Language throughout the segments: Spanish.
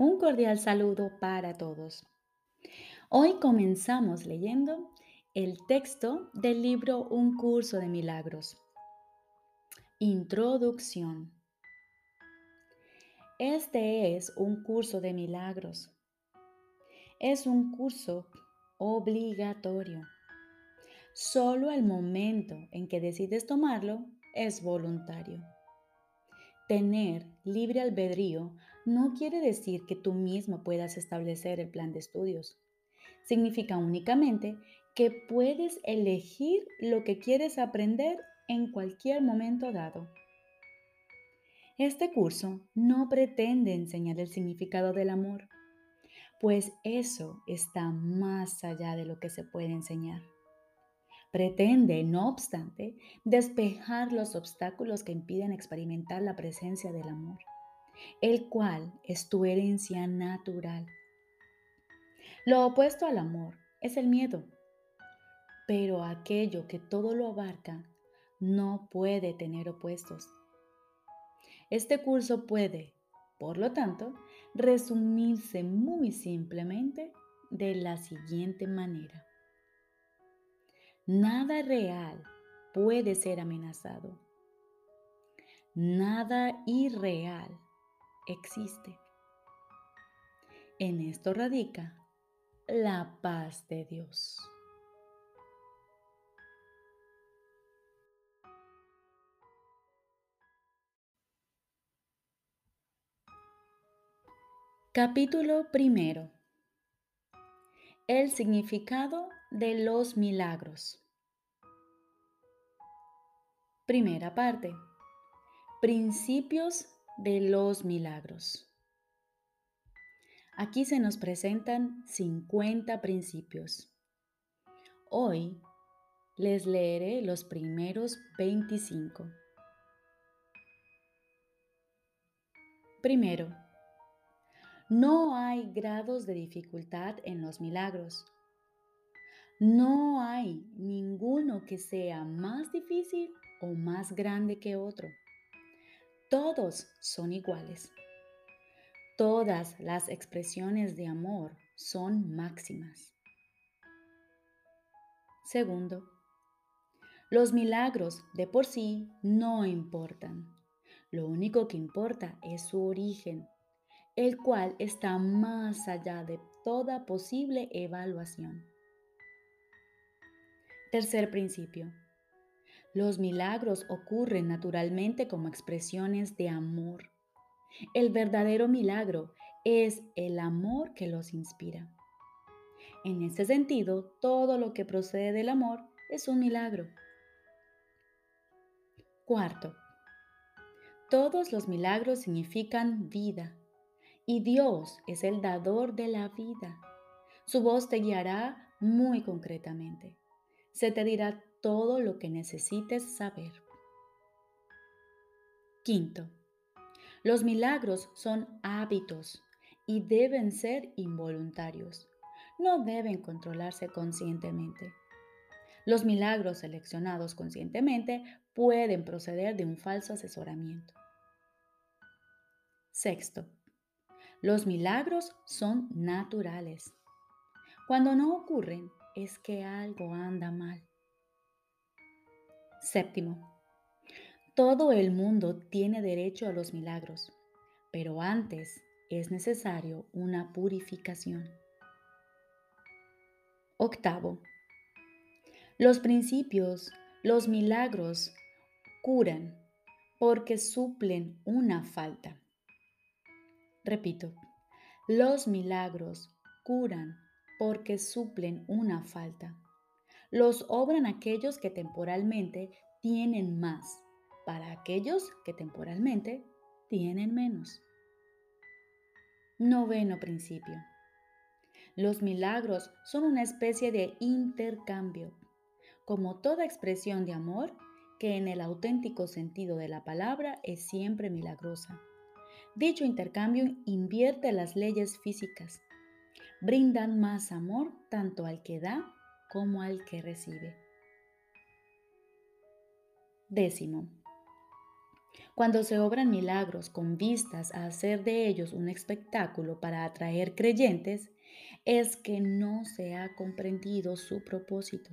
Un cordial saludo para todos. Hoy comenzamos leyendo el texto del libro Un curso de milagros. Introducción. Este es un curso de milagros. Es un curso obligatorio. Solo el momento en que decides tomarlo es voluntario. Tener libre albedrío no quiere decir que tú mismo puedas establecer el plan de estudios. Significa únicamente que puedes elegir lo que quieres aprender en cualquier momento dado. Este curso no pretende enseñar el significado del amor, pues eso está más allá de lo que se puede enseñar. Pretende, no obstante, despejar los obstáculos que impiden experimentar la presencia del amor, el cual es tu herencia natural. Lo opuesto al amor es el miedo, pero aquello que todo lo abarca no puede tener opuestos. Este curso puede, por lo tanto, resumirse muy simplemente de la siguiente manera. Nada real puede ser amenazado. Nada irreal existe. En esto radica la paz de Dios. Capítulo primero. El significado de los milagros. Primera parte. Principios de los milagros. Aquí se nos presentan 50 principios. Hoy les leeré los primeros 25. Primero, no hay grados de dificultad en los milagros. No hay ninguno que sea más difícil o más grande que otro. Todos son iguales. Todas las expresiones de amor son máximas. Segundo, los milagros de por sí no importan. Lo único que importa es su origen, el cual está más allá de toda posible evaluación. Tercer principio. Los milagros ocurren naturalmente como expresiones de amor. El verdadero milagro es el amor que los inspira. En ese sentido, todo lo que procede del amor es un milagro. Cuarto, todos los milagros significan vida y Dios es el dador de la vida. Su voz te guiará muy concretamente se te dirá todo lo que necesites saber. Quinto, los milagros son hábitos y deben ser involuntarios. No deben controlarse conscientemente. Los milagros seleccionados conscientemente pueden proceder de un falso asesoramiento. Sexto, los milagros son naturales. Cuando no ocurren, es que algo anda mal. Séptimo, todo el mundo tiene derecho a los milagros, pero antes es necesario una purificación. Octavo, los principios, los milagros curan porque suplen una falta. Repito, los milagros curan porque suplen una falta. Los obran aquellos que temporalmente tienen más, para aquellos que temporalmente tienen menos. Noveno principio. Los milagros son una especie de intercambio, como toda expresión de amor que en el auténtico sentido de la palabra es siempre milagrosa. Dicho intercambio invierte las leyes físicas brindan más amor tanto al que da como al que recibe. Décimo. Cuando se obran milagros con vistas a hacer de ellos un espectáculo para atraer creyentes, es que no se ha comprendido su propósito.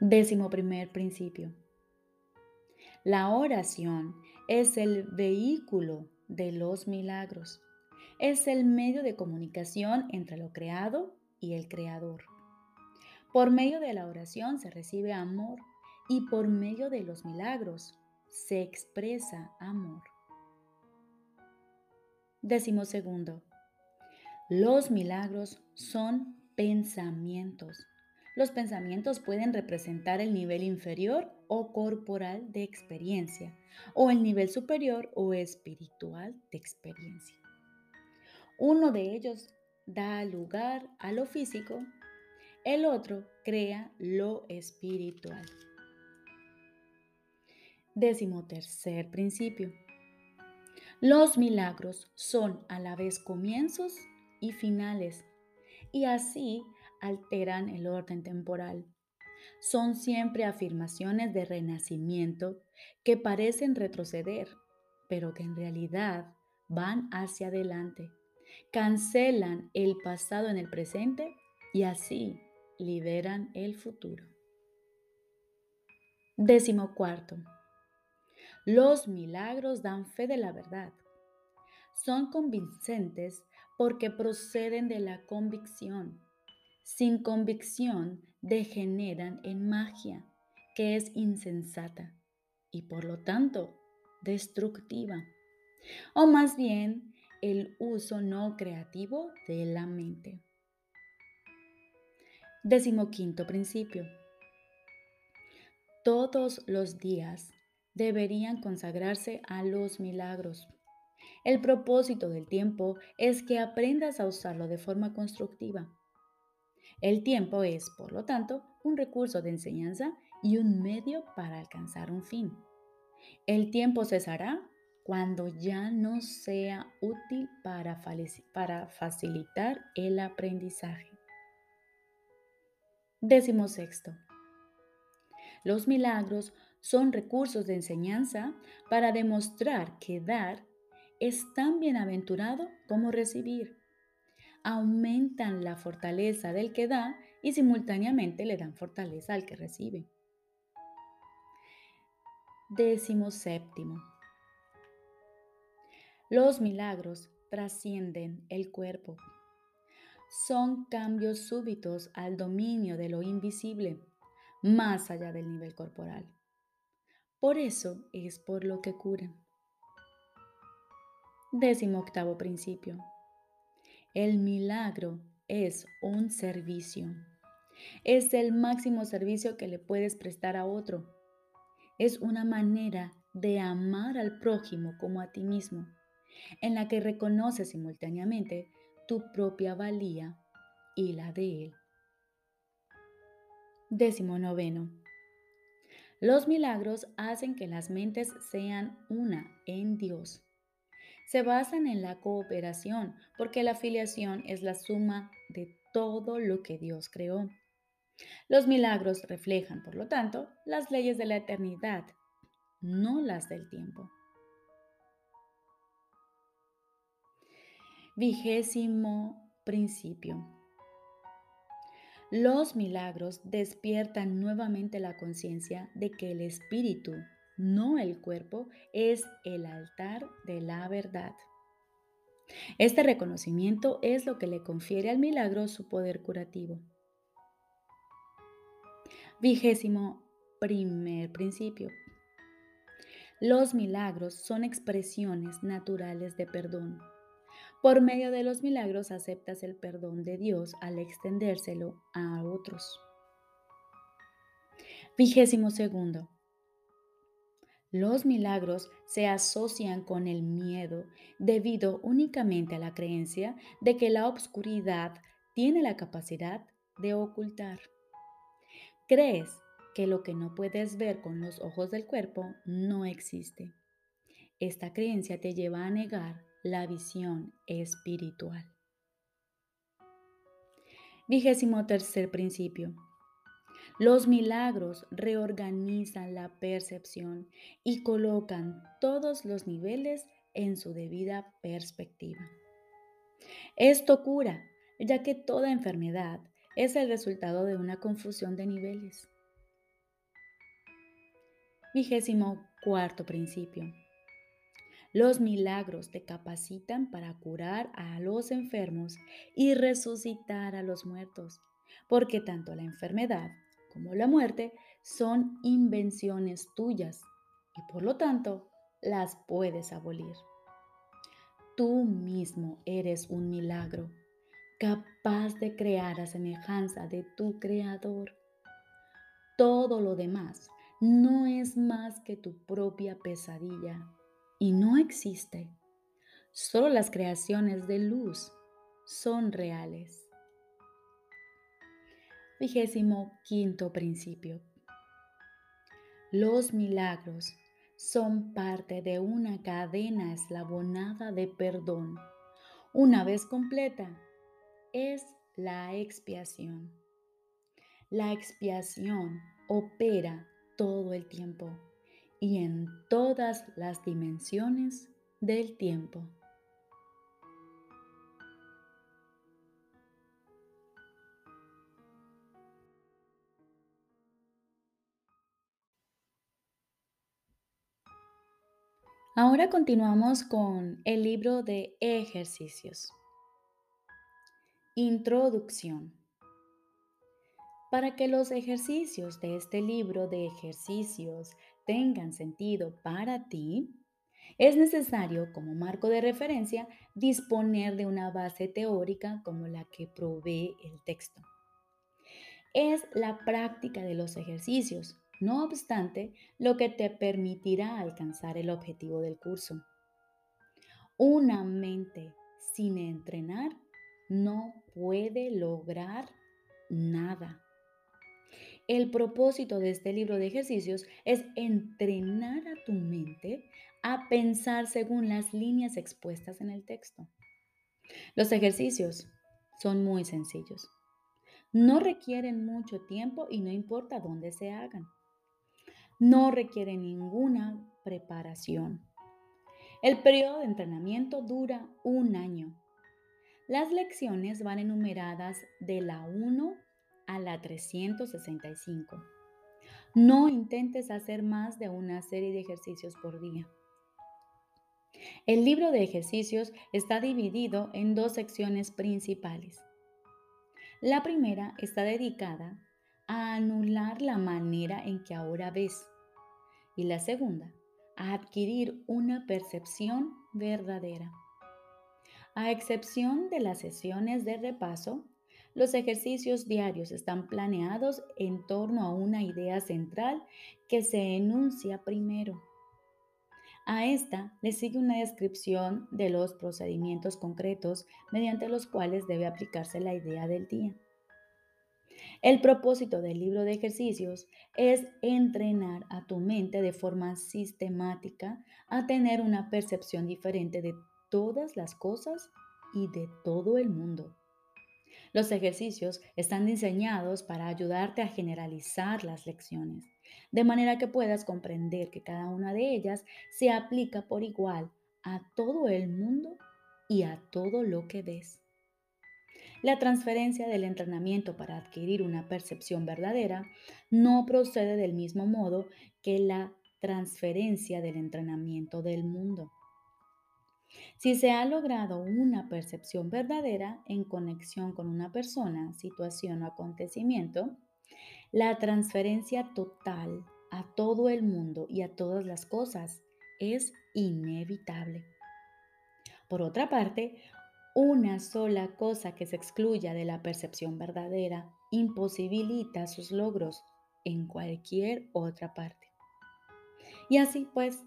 Décimo primer principio. La oración es el vehículo de los milagros. Es el medio de comunicación entre lo creado y el creador. Por medio de la oración se recibe amor y por medio de los milagros se expresa amor. Décimo segundo. Los milagros son pensamientos. Los pensamientos pueden representar el nivel inferior o corporal de experiencia o el nivel superior o espiritual de experiencia. Uno de ellos da lugar a lo físico, el otro crea lo espiritual. Décimo tercer principio. Los milagros son a la vez comienzos y finales y así alteran el orden temporal. Son siempre afirmaciones de renacimiento que parecen retroceder, pero que en realidad van hacia adelante. Cancelan el pasado en el presente y así liberan el futuro. Décimo cuarto. Los milagros dan fe de la verdad. Son convincentes porque proceden de la convicción. Sin convicción degeneran en magia, que es insensata y por lo tanto destructiva. O más bien, el uso no creativo de la mente. Décimo quinto principio. Todos los días deberían consagrarse a los milagros. El propósito del tiempo es que aprendas a usarlo de forma constructiva. El tiempo es, por lo tanto, un recurso de enseñanza y un medio para alcanzar un fin. El tiempo cesará cuando ya no sea útil para, facilitar el aprendizaje. Décimo sexto. Los milagros son recursos de enseñanza para demostrar que dar es tan bienaventurado como recibir. Aumentan la fortaleza del que da y simultáneamente le dan fortaleza al que recibe. Décimo séptimo. Los milagros trascienden el cuerpo. Son cambios súbitos al dominio de lo invisible, más allá del nivel corporal. Por eso es por lo que curan. Décimo octavo principio. El milagro es un servicio. Es el máximo servicio que le puedes prestar a otro. Es una manera de amar al prójimo como a ti mismo, en la que reconoces simultáneamente tu propia valía y la de él. Décimo noveno. Los milagros hacen que las mentes sean una en Dios. Se basan en la cooperación porque la filiación es la suma de todo lo que Dios creó. Los milagros reflejan, por lo tanto, las leyes de la eternidad, no las del tiempo. Vigésimo principio. Los milagros despiertan nuevamente la conciencia de que el espíritu, no el cuerpo, es el altar de la verdad. Este reconocimiento es lo que le confiere al milagro su poder curativo. Vigésimo primer principio. Los milagros son expresiones naturales de perdón. Por medio de los milagros aceptas el perdón de Dios al extendérselo a otros. Vigésimo segundo. Los milagros se asocian con el miedo debido únicamente a la creencia de que la obscuridad tiene la capacidad de ocultar. Crees que lo que no puedes ver con los ojos del cuerpo no existe. Esta creencia te lleva a negar la visión espiritual. Vigésimo tercer principio. Los milagros reorganizan la percepción y colocan todos los niveles en su debida perspectiva. Esto cura, ya que toda enfermedad es el resultado de una confusión de niveles. Vigésimo cuarto principio. Los milagros te capacitan para curar a los enfermos y resucitar a los muertos, porque tanto la enfermedad como la muerte son invenciones tuyas y por lo tanto las puedes abolir. Tú mismo eres un milagro, capaz de crear a semejanza de tu creador. Todo lo demás no es más que tu propia pesadilla y no existe. Solo las creaciones de luz son reales. Vigésimo quinto principio. Los milagros son parte de una cadena eslabonada de perdón. Una vez completa, es la expiación. La expiación opera todo el tiempo y en todas las dimensiones del tiempo. Ahora continuamos con el libro de ejercicios. Introducción. Para que los ejercicios de este libro de ejercicios tengan sentido para ti, es necesario como marco de referencia disponer de una base teórica como la que provee el texto. Es la práctica de los ejercicios, no obstante, lo que te permitirá alcanzar el objetivo del curso. Una mente sin entrenar no puede lograr nada. El propósito de este libro de ejercicios es entrenar a tu mente a pensar según las líneas expuestas en el texto. Los ejercicios son muy sencillos. No requieren mucho tiempo y no importa dónde se hagan no requiere ninguna preparación. El periodo de entrenamiento dura un año. Las lecciones van enumeradas de la 1 a la 365. No intentes hacer más de una serie de ejercicios por día. El libro de ejercicios está dividido en dos secciones principales. La primera está dedicada a anular la manera en que ahora ves. Y la segunda, a adquirir una percepción verdadera. A excepción de las sesiones de repaso, los ejercicios diarios están planeados en torno a una idea central que se enuncia primero. A esta le sigue una descripción de los procedimientos concretos mediante los cuales debe aplicarse la idea del día. El propósito del libro de ejercicios es entrenar a tu mente de forma sistemática a tener una percepción diferente de todas las cosas y de todo el mundo. Los ejercicios están diseñados para ayudarte a generalizar las lecciones, de manera que puedas comprender que cada una de ellas se aplica por igual a todo el mundo y a todo lo que ves. La transferencia del entrenamiento para adquirir una percepción verdadera no procede del mismo modo que la transferencia del entrenamiento del mundo. Si se ha logrado una percepción verdadera en conexión con una persona, situación o acontecimiento, la transferencia total a todo el mundo y a todas las cosas es inevitable. Por otra parte, una sola cosa que se excluya de la percepción verdadera imposibilita sus logros en cualquier otra parte. Y así pues,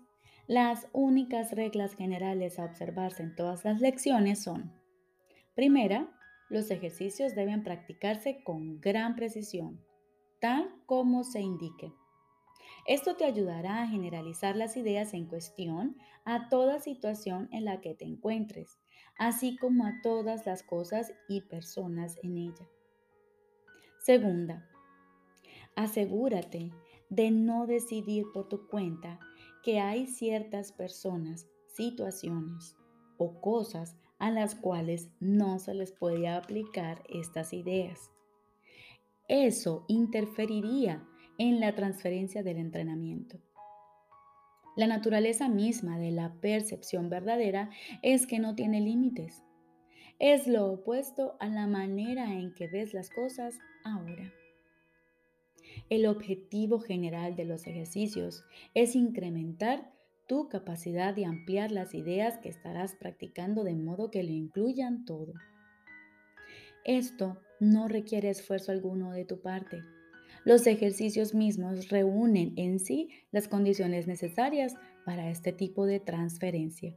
las únicas reglas generales a observarse en todas las lecciones son, primera, los ejercicios deben practicarse con gran precisión, tal como se indique. Esto te ayudará a generalizar las ideas en cuestión a toda situación en la que te encuentres así como a todas las cosas y personas en ella. Segunda, Asegúrate de no decidir por tu cuenta que hay ciertas personas, situaciones o cosas a las cuales no se les puede aplicar estas ideas. Eso interferiría en la transferencia del entrenamiento. La naturaleza misma de la percepción verdadera es que no tiene límites. Es lo opuesto a la manera en que ves las cosas ahora. El objetivo general de los ejercicios es incrementar tu capacidad de ampliar las ideas que estarás practicando de modo que lo incluyan todo. Esto no requiere esfuerzo alguno de tu parte. Los ejercicios mismos reúnen en sí las condiciones necesarias para este tipo de transferencia.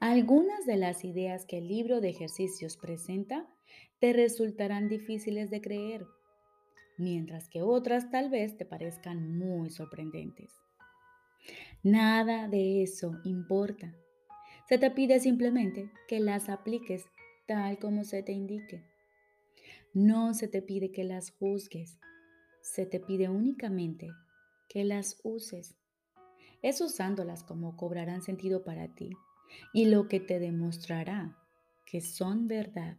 Algunas de las ideas que el libro de ejercicios presenta te resultarán difíciles de creer, mientras que otras tal vez te parezcan muy sorprendentes. Nada de eso importa. Se te pide simplemente que las apliques tal como se te indique. No se te pide que las juzgues. Se te pide únicamente que las uses. Es usándolas como cobrarán sentido para ti y lo que te demostrará que son verdad.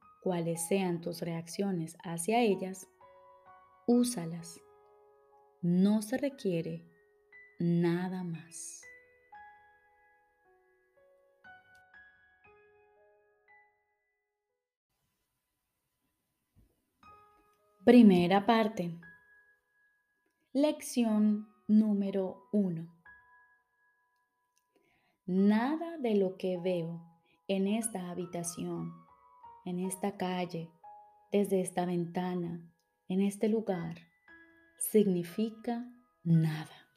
cuales sean tus reacciones hacia ellas, úsalas. No se requiere nada más. Primera parte. Lección número uno. Nada de lo que veo en esta habitación, en esta calle, desde esta ventana, en este lugar, significa nada.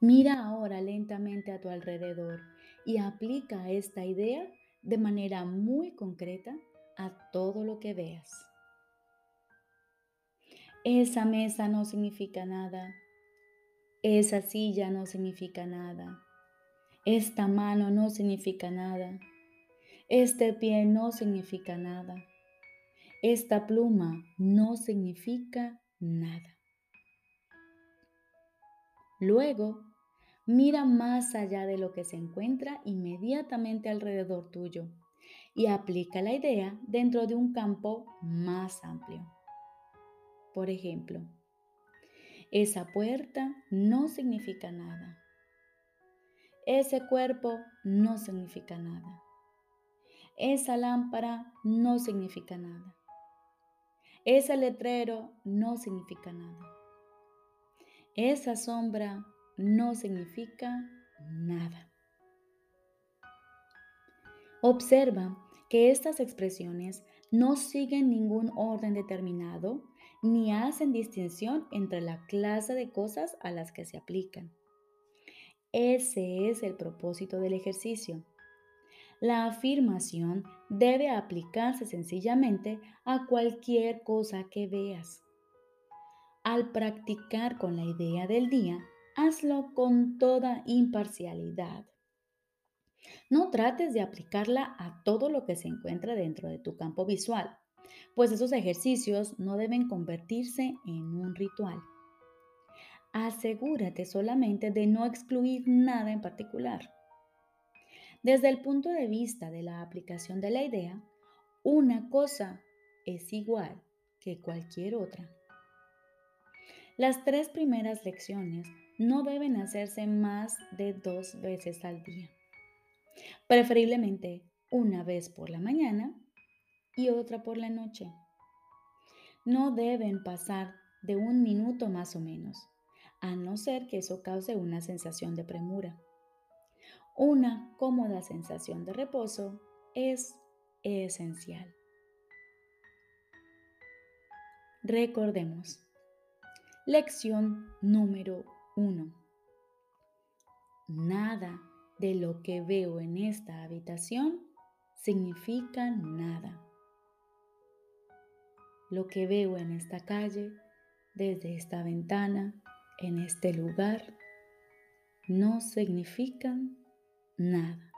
Mira ahora lentamente a tu alrededor y aplica esta idea de manera muy concreta a todo lo que veas. Esa mesa no significa nada. Esa silla no significa nada. Esta mano no significa nada. Este pie no significa nada. Esta pluma no significa nada. Luego, Mira más allá de lo que se encuentra inmediatamente alrededor tuyo y aplica la idea dentro de un campo más amplio. Por ejemplo, esa puerta no significa nada. Ese cuerpo no significa nada. Esa lámpara no significa nada. Ese letrero no significa nada. Esa sombra no significa nada. Observa que estas expresiones no siguen ningún orden determinado ni hacen distinción entre la clase de cosas a las que se aplican. Ese es el propósito del ejercicio. La afirmación debe aplicarse sencillamente a cualquier cosa que veas. Al practicar con la idea del día, hazlo con toda imparcialidad. No trates de aplicarla a todo lo que se encuentra dentro de tu campo visual, pues esos ejercicios no deben convertirse en un ritual. Asegúrate solamente de no excluir nada en particular. Desde el punto de vista de la aplicación de la idea, una cosa es igual que cualquier otra. Las tres primeras lecciones no deben hacerse más de dos veces al día. Preferiblemente una vez por la mañana y otra por la noche. No deben pasar de un minuto más o menos, a no ser que eso cause una sensación de premura. Una cómoda sensación de reposo es esencial. Recordemos. Lección número 1. Nada de lo que veo en esta habitación significa nada. Lo que veo en esta calle, desde esta ventana, en este lugar, no significan nada.